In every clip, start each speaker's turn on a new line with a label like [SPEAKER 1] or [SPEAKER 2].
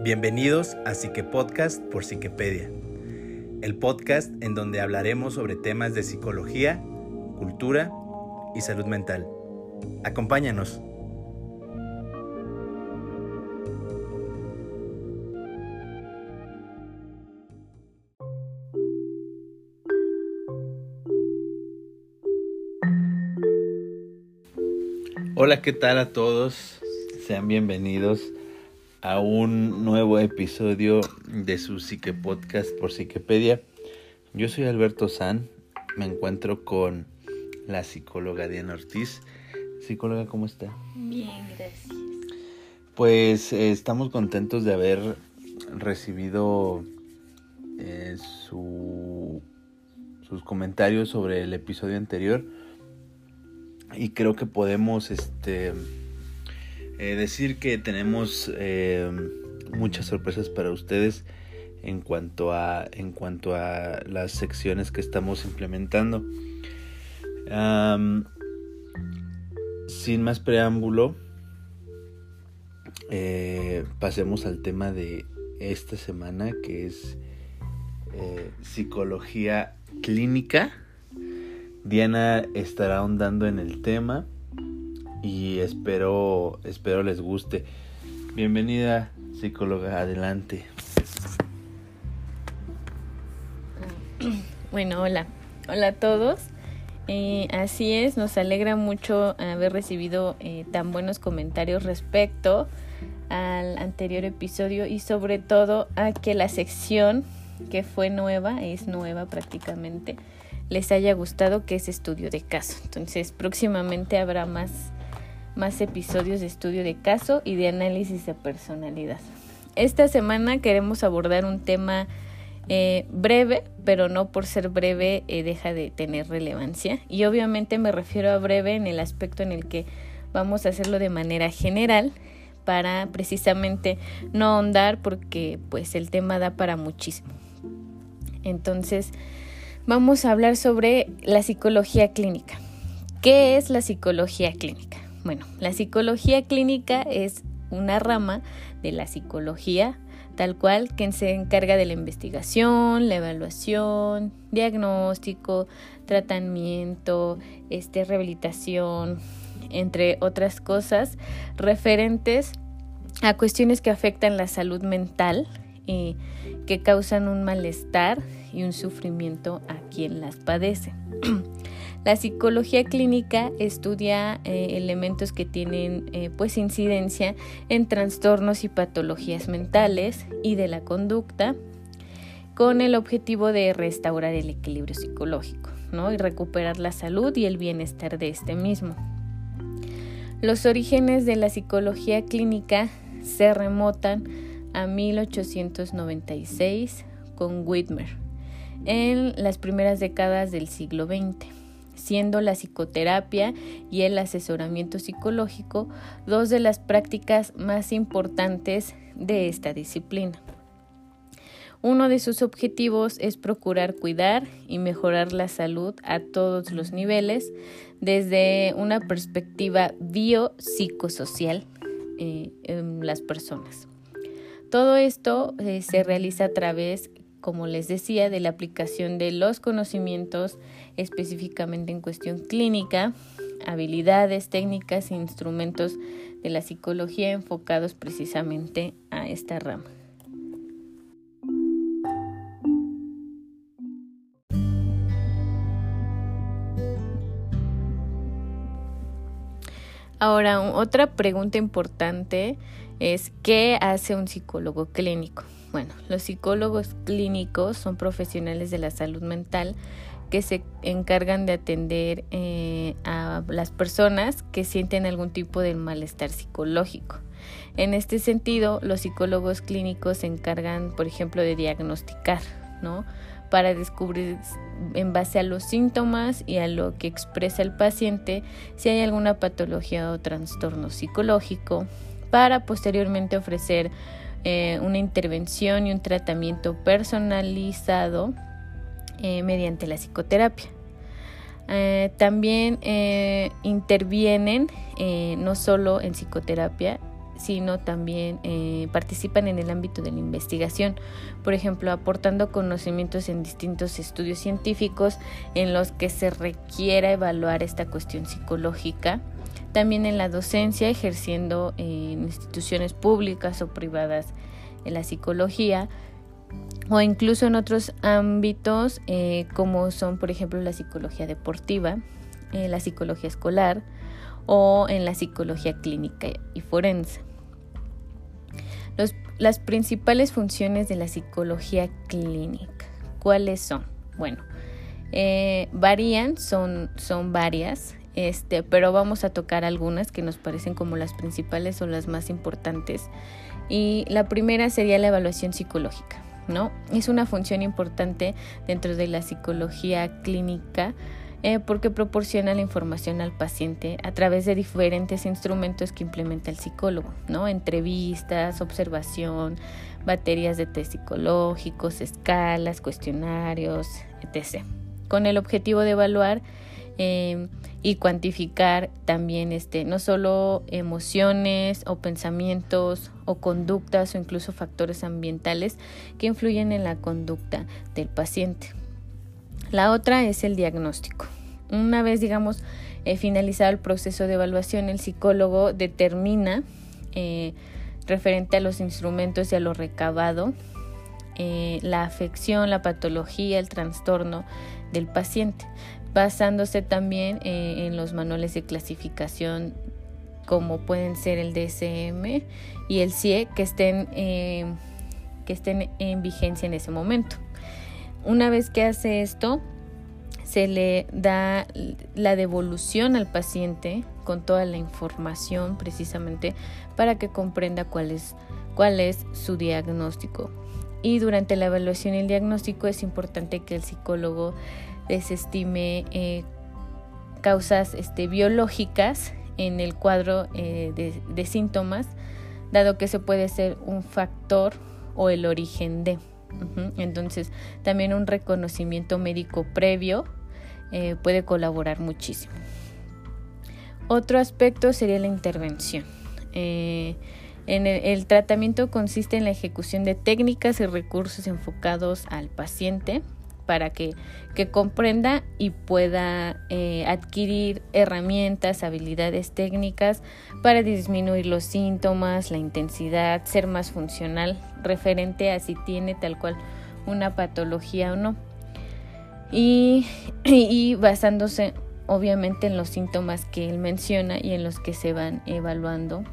[SPEAKER 1] Bienvenidos a Psique Podcast por Psiquepedia, el podcast en donde hablaremos sobre temas de psicología, cultura y salud mental. Acompáñanos. Hola, ¿qué tal a todos? Sean bienvenidos a un nuevo episodio de su Psique Podcast por Psiquepedia. Yo soy Alberto San, me encuentro con la psicóloga Diana Ortiz. Psicóloga, ¿cómo está?
[SPEAKER 2] Bien, gracias.
[SPEAKER 1] Pues eh, estamos contentos de haber recibido eh, su, sus comentarios sobre el episodio anterior y creo que podemos este eh, decir que tenemos eh, muchas sorpresas para ustedes en cuanto a en cuanto a las secciones que estamos implementando. Sin más preámbulo eh, pasemos al tema de esta semana que es psicología clínica. Diana estará ahondando en el tema y espero, espero les guste. Bienvenida, psicóloga, adelante.
[SPEAKER 2] Bueno, hola, hola a todos. Eh, así es, nos alegra mucho haber recibido eh, tan buenos comentarios respecto al anterior episodio y sobre todo a que la sección que fue nueva, es nueva prácticamente, les haya gustado que es estudio de caso. Entonces próximamente habrá más más episodios de estudio de caso y de análisis de personalidad. Esta semana queremos abordar un tema eh, breve, pero no por ser breve eh, deja de tener relevancia. Y obviamente me refiero a breve en el aspecto en el que vamos a hacerlo de manera general para precisamente no ahondar porque pues el tema da para muchísimo. Entonces vamos a hablar sobre la psicología clínica. ¿Qué es la psicología clínica? Bueno, la psicología clínica es una rama de la psicología tal cual que se encarga de la investigación, la evaluación, diagnóstico, tratamiento, este, rehabilitación, entre otras cosas referentes a cuestiones que afectan la salud mental y que causan un malestar y un sufrimiento a quien las padece. La psicología clínica estudia eh, elementos que tienen eh, pues incidencia en trastornos y patologías mentales y de la conducta con el objetivo de restaurar el equilibrio psicológico ¿no? y recuperar la salud y el bienestar de este mismo. Los orígenes de la psicología clínica se remotan a 1896 con Whitmer en las primeras décadas del siglo XX siendo la psicoterapia y el asesoramiento psicológico dos de las prácticas más importantes de esta disciplina. Uno de sus objetivos es procurar cuidar y mejorar la salud a todos los niveles desde una perspectiva biopsicosocial eh, en las personas. Todo esto eh, se realiza a través como les decía, de la aplicación de los conocimientos específicamente en cuestión clínica, habilidades, técnicas e instrumentos de la psicología enfocados precisamente a esta rama. Ahora, otra pregunta importante es, ¿qué hace un psicólogo clínico? Bueno, los psicólogos clínicos son profesionales de la salud mental que se encargan de atender eh, a las personas que sienten algún tipo de malestar psicológico. En este sentido, los psicólogos clínicos se encargan, por ejemplo, de diagnosticar, ¿no? Para descubrir en base a los síntomas y a lo que expresa el paciente si hay alguna patología o trastorno psicológico, para posteriormente ofrecer eh, una intervención y un tratamiento personalizado eh, mediante la psicoterapia. Eh, también intervienen no solo en psicoterapia, sino también eh, participan en el ámbito de la investigación, por ejemplo, aportando conocimientos en distintos estudios científicos en los que se requiera evaluar esta cuestión psicológica, también en la docencia, ejerciendo en instituciones públicas o privadas en la psicología, o incluso en otros ámbitos eh, como son por ejemplo la psicología deportiva, eh, la psicología escolar o en la psicología clínica y forense. las principales funciones de la psicología clínica, ¿cuáles son? Bueno, eh, varían, son, son varias, este, pero vamos a tocar algunas que nos parecen como las principales o las más importantes. Y la primera sería la evaluación psicológica. ¿no? Es una función importante dentro de la psicología clínica eh, porque proporciona la información al paciente a través de diferentes instrumentos que implementa el psicólogo, ¿no? Entrevistas, observación, baterías de test psicológicos, escalas, cuestionarios, etc. Con el objetivo de evaluar eh, y cuantificar también este, no solo emociones o pensamientos o conductas o incluso factores ambientales que influyen en la conducta del paciente. La otra es el diagnóstico. Una vez, digamos, eh, finalizado el proceso de evaluación, el psicólogo determina, eh, referente a los instrumentos y a lo recabado, eh, la afección, la patología, el trastorno del paciente basándose también eh, en los manuales de clasificación como pueden ser el DSM y el CIE que estén, eh, que estén en vigencia en ese momento. Una vez que hace esto, se le da la devolución al paciente con toda la información precisamente para que comprenda cuál es, cuál es su diagnóstico. Y durante la evaluación y el diagnóstico es importante que el psicólogo desestime eh, causas este, biológicas en el cuadro eh, de, síntomas, dado que se puede ser un factor o el origen de. Entonces, también un reconocimiento médico previo eh, puede colaborar muchísimo. Otro aspecto sería la intervención. en el, tratamiento consiste en la ejecución de técnicas y recursos enfocados al paciente para que, comprenda y pueda eh, adquirir herramientas, habilidades técnicas para disminuir los síntomas, la intensidad, ser más funcional referente a si tiene tal cual una patología o no. Y, y basándose obviamente en los síntomas que él menciona y en los que se van evaluando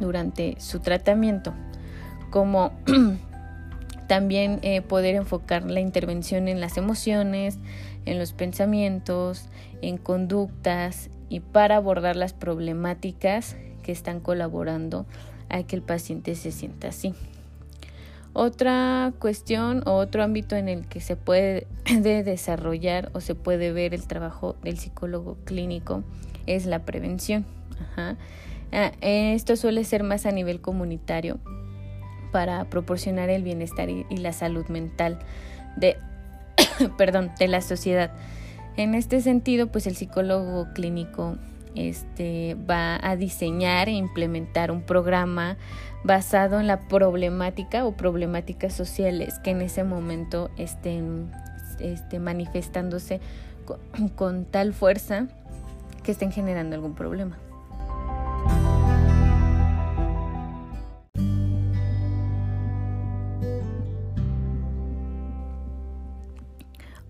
[SPEAKER 2] durante su tratamiento, como También eh, poder enfocar la intervención en las emociones, en los pensamientos, en conductas y para abordar las problemáticas que están colaborando a que el paciente se sienta así. Otra cuestión o otro ámbito en el que se puede desarrollar o se puede ver el trabajo del psicólogo clínico es la prevención. Ah, esto suele ser más a nivel comunitario para proporcionar el bienestar y, la salud mental de, perdón, de la sociedad. En este sentido, pues el psicólogo clínico este, va a diseñar e implementar un programa basado en la problemática o problemáticas sociales que en ese momento estén este, manifestándose con tal fuerza que estén generando algún problema.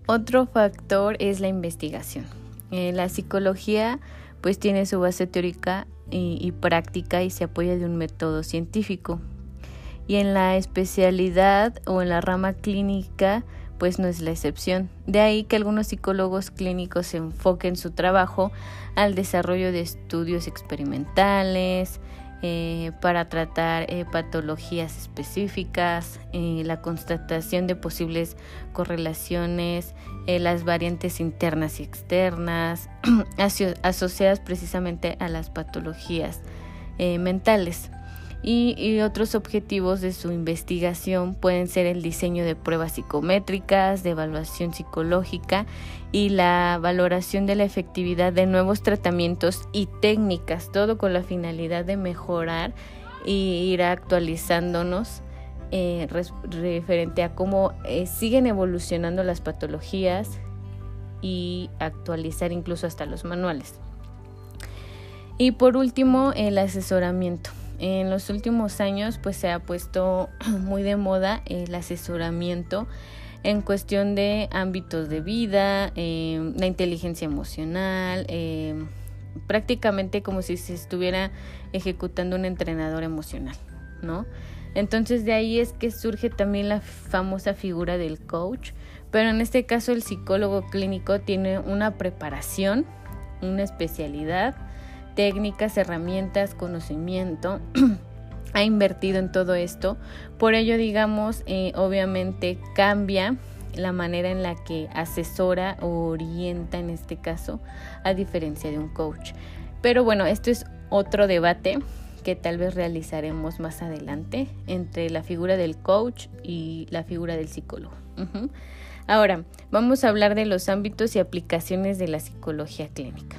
[SPEAKER 2] Otro factor es la investigación. Eh, la psicología pues tiene su base teórica y, práctica y se apoya de un método científico. Y en la especialidad o en la rama clínica pues no es la excepción. De ahí que algunos psicólogos clínicos enfoquen su trabajo al desarrollo de estudios experimentales, eh, para tratar eh, patologías específicas, eh, la constatación de posibles correlaciones, las variantes internas y externas asociadas precisamente a las patologías mentales y, otros objetivos de su investigación pueden ser el diseño de pruebas psicométricas, de evaluación psicológica y la valoración de la efectividad de nuevos tratamientos y técnicas, todo con la finalidad de mejorar y ir actualizándonos eh, referente a cómo eh, siguen evolucionando las patologías y actualizar incluso hasta los manuales. Y por último, el asesoramiento. En los últimos años pues se ha puesto muy de moda el asesoramiento en cuestión de ámbitos de vida, eh, la inteligencia emocional, eh, prácticamente como si se estuviera ejecutando un entrenador emocional, ¿no? Entonces de ahí es que surge también la famosa figura del coach, pero en este caso el psicólogo clínico tiene una preparación, una especialidad, técnicas, herramientas, conocimiento ha invertido en todo esto. Por ello, digamos, eh, obviamente cambia la manera en la que asesora o orienta en este caso, a diferencia de un coach. Pero bueno, esto es otro debate que tal vez realizaremos más adelante entre la figura del coach y la figura del psicólogo. Ahora, vamos a hablar de los ámbitos y aplicaciones de la psicología clínica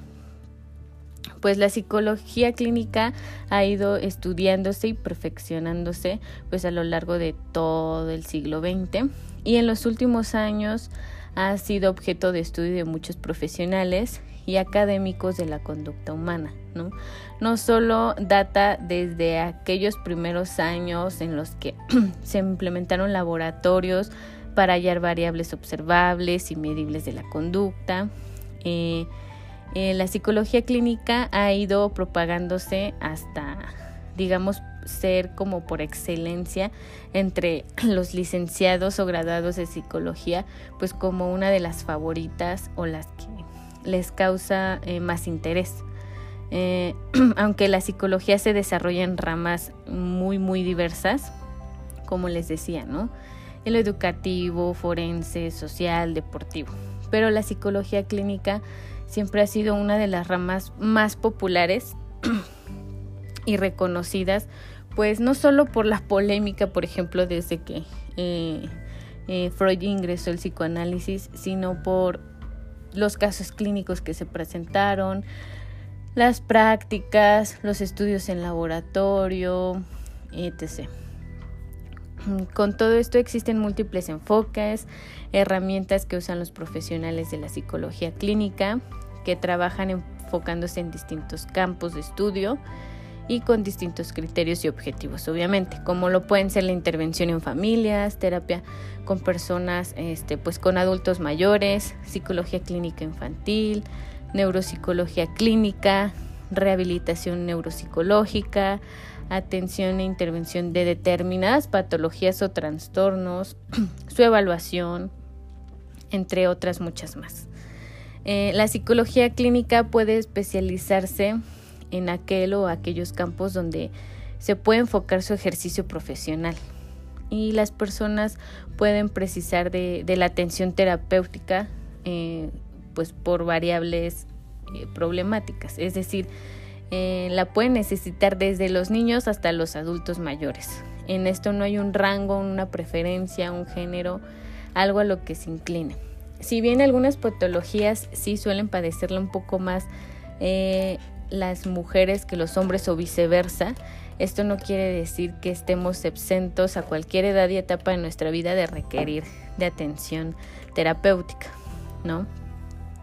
[SPEAKER 2] pues la psicología clínica ha ido estudiándose y perfeccionándose pues a lo largo de todo el siglo XX y en los últimos años ha sido objeto de estudio de muchos profesionales y académicos de la conducta humana, ¿no? No solo data desde aquellos primeros años en los que se implementaron laboratorios para hallar variables observables y medibles de la conducta, eh, eh, la psicología clínica ha ido propagándose hasta, digamos, ser como por excelencia entre los licenciados o graduados de psicología, pues como una de las favoritas o las que les causa eh, más interés. Eh, aunque la psicología se desarrolla en ramas muy, muy diversas, como les decía, ¿no? En lo educativo, forense, social, deportivo. Pero la psicología clínica siempre ha sido una de las ramas más populares y reconocidas, pues no solo por la polémica, por ejemplo, desde que eh, eh, Freud ingresó el psicoanálisis, sino por los casos clínicos que se presentaron, las prácticas, los estudios en laboratorio, etc. Con todo esto existen múltiples enfoques, herramientas que usan los profesionales de la psicología clínica, que trabajan enfocándose en distintos campos de estudio y con distintos criterios y objetivos, obviamente, como lo pueden ser la intervención en familias, terapia con personas, este, pues con adultos mayores, psicología clínica infantil, neuropsicología clínica, rehabilitación neuropsicológica, atención e intervención de determinadas patologías o trastornos, su evaluación, entre otras muchas más. Eh, la psicología clínica puede especializarse en aquel o aquellos campos donde se puede enfocar su ejercicio profesional y las personas pueden precisar de, la atención terapéutica eh, pues por variables eh, problemáticas, es decir, la pueden necesitar desde los niños hasta los adultos mayores. En esto no hay un rango, una preferencia, un género, algo a lo que se incline. Si bien algunas patologías sí suelen padecerla un poco más eh, las mujeres que los hombres o viceversa, esto no quiere decir que estemos exentos a cualquier edad y etapa de nuestra vida de requerir de atención terapéutica, ¿no?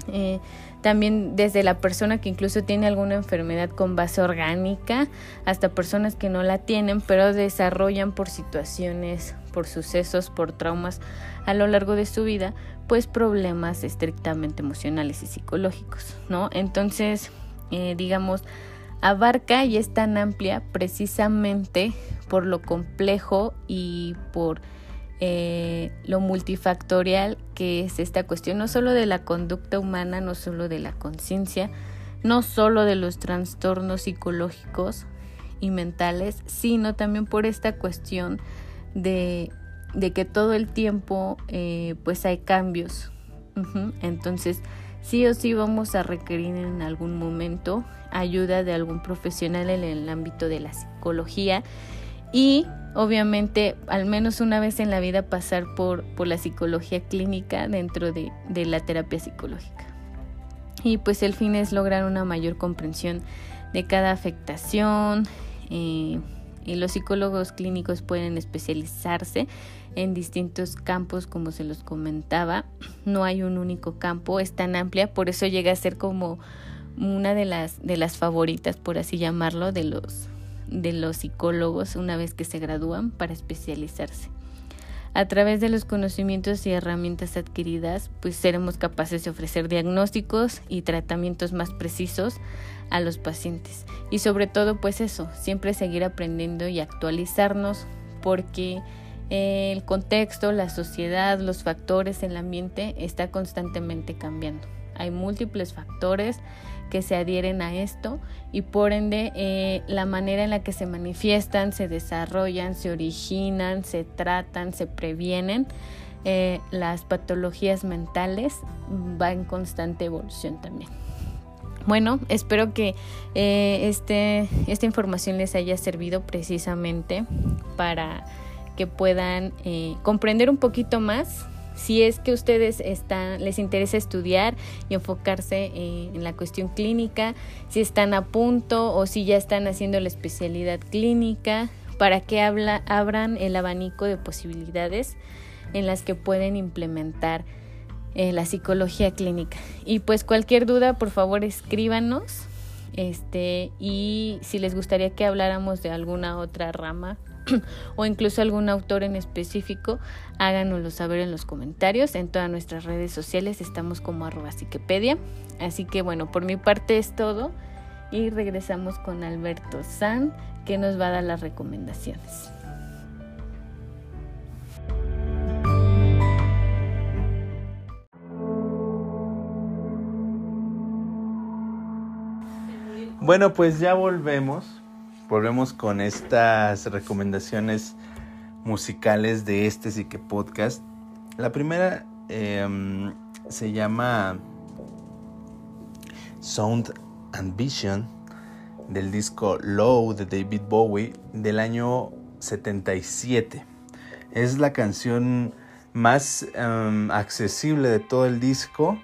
[SPEAKER 2] Eh, también desde la persona que incluso tiene alguna enfermedad con base orgánica hasta personas que no la tienen, pero desarrollan por situaciones, por sucesos, por traumas a lo largo de su vida, pues problemas estrictamente emocionales y psicológicos, ¿no? Entonces, eh, digamos, abarca y es tan amplia precisamente por lo complejo y por eh, lo multifactorial que es esta cuestión, no solo de la conducta humana, no solo de la conciencia, no solo de los trastornos psicológicos y mentales, sino también por esta cuestión de, que todo el tiempo eh, pues hay cambios. Entonces, sí o sí vamos a requerir en algún momento ayuda de algún profesional en el ámbito de la psicología y obviamente al menos una vez en la vida pasar por, por la psicología clínica dentro de, la terapia psicológica. Y pues el fin es lograr una mayor comprensión de cada afectación, eh, Y los psicólogos clínicos pueden especializarse en distintos campos, como se los comentaba. No hay un único campo, es tan amplia, por eso llega a ser como una de las, de las favoritas, por así llamarlo, de los, de los psicólogos una vez que se gradúan para especializarse. A través de los conocimientos y herramientas adquiridas, pues seremos capaces de ofrecer diagnósticos y tratamientos más precisos a los pacientes. Y sobre todo, pues eso, siempre seguir aprendiendo y actualizarnos porque el contexto, la sociedad, los factores, el ambiente está constantemente cambiando. Hay múltiples factores que se adhieren a esto y por ende eh, la manera en la que se manifiestan, se desarrollan, se originan, se tratan, se previenen, eh, las patologías mentales va en constante evolución también. Bueno, espero que eh, este, esta información les haya servido precisamente para que puedan comprender un poquito más si es que ustedes están, les interesa estudiar y enfocarse eh, en la cuestión clínica, si están a punto o si ya están haciendo la especialidad clínica, para que abran el abanico de posibilidades en las que pueden implementar eh, la psicología clínica. Y pues cualquier duda, por favor, escríbanos. Este, y si les gustaría que habláramos de alguna otra rama o incluso algún autor en específico, háganoslo saber en los comentarios. En todas nuestras redes sociales estamos como arroba psiquepedia. Así que bueno, por mi parte es todo y regresamos con Alberto San que nos va a dar las recomendaciones.
[SPEAKER 1] Bueno, pues ya volvemos volvemos con estas recomendaciones musicales de este Psique Podcast. La primera em, se llama Sound and Vision del disco Low de David Bowie del año 77. Es la canción más em, accesible de todo el disco,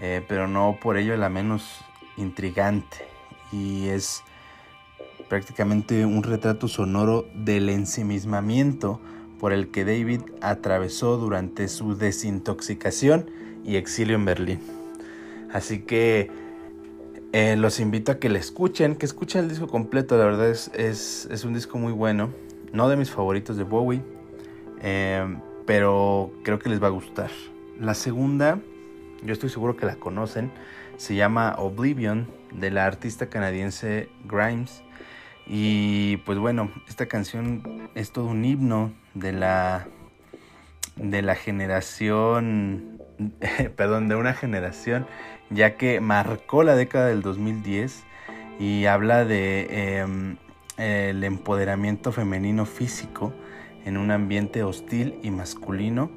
[SPEAKER 1] eh, pero no por ello la menos intrigante. Y es prácticamente un retrato sonoro del ensimismamiento por el que David atravesó durante su desintoxicación y exilio en Berlín. Así que eh, los invito a que le escuchen, que escuchen el disco completo, la verdad es, es, un disco muy bueno, no de mis favoritos de Bowie, eh, pero creo que les va a gustar. La segunda, yo estoy seguro que la conocen, se llama Oblivion de la artista canadiense Grimes. Y pues bueno, esta canción es todo un himno de la de la generación, perdón, de una generación, ya que marcó la década del 2010 y habla de em, el empoderamiento femenino físico en un ambiente hostil y masculino.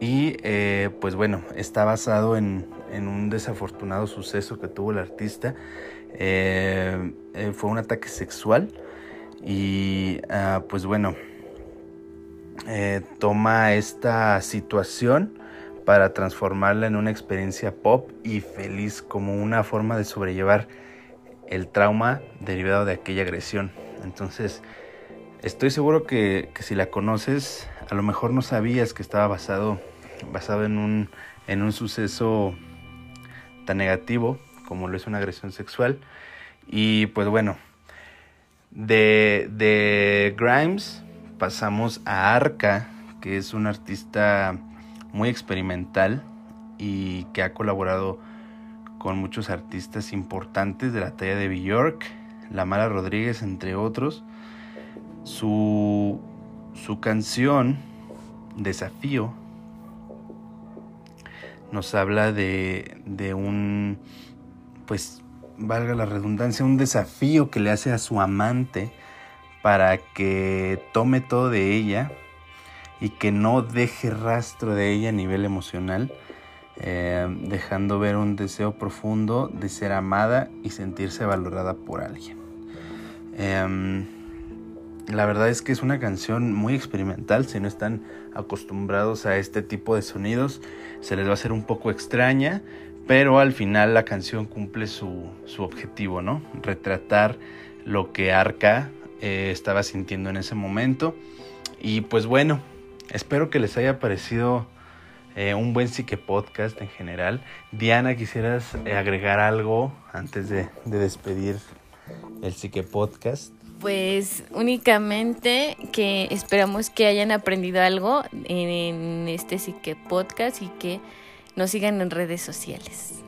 [SPEAKER 1] Y eh, pues bueno, está basado en, en un desafortunado suceso que tuvo el artista eh, eh, fue un ataque sexual y ah, pues bueno, eh, toma esta situación para transformarla en una experiencia pop y feliz como una forma de sobrellevar el trauma derivado de aquella agresión. Entonces, estoy seguro que, que, si la conoces, a lo mejor no sabías que estaba basado, basado en, un, en un suceso tan negativo como lo es una agresión sexual. Y pues bueno, de, de Grimes pasamos a Arca, que es un artista muy experimental y que ha colaborado con muchos artistas importantes de la talla de Bjork, La Mala Rodríguez, entre otros. Su, su canción, Desafío, nos habla de, de un pues valga la redundancia, un desafío que le hace a su amante para que tome todo de ella y que no deje rastro de ella a nivel emocional, eh, dejando ver un deseo profundo de ser amada y sentirse valorada por alguien. Em, la verdad es que es una canción muy experimental, si no están acostumbrados a este tipo de sonidos, se les va a hacer un poco extraña, pero al final la canción cumple su, objetivo, ¿no? Retratar lo que Arca eh, estaba sintiendo en ese momento. Y pues bueno, espero que les haya parecido eh, un buen psique podcast en general. Diana, ¿quisieras eh, agregar algo antes de, de despedir el psique podcast?
[SPEAKER 2] Pues únicamente que esperamos que hayan aprendido algo en este psique podcast y que nos sigan en redes sociales.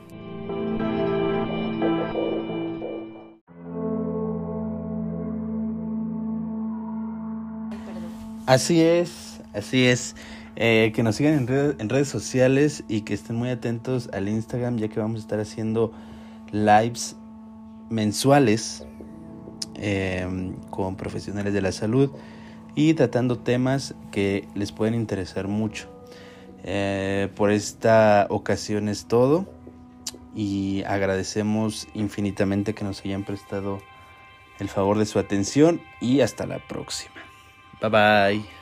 [SPEAKER 1] Así es, así es. Eh, que nos sigan en, en, redes sociales y que estén muy atentos al Instagram ya que vamos a estar haciendo lives mensuales eh, con profesionales de la salud y tratando temas que les pueden interesar mucho. Eh, por esta ocasión es todo y agradecemos infinitamente que nos hayan prestado el favor de su atención y hasta la próxima. Bye bye.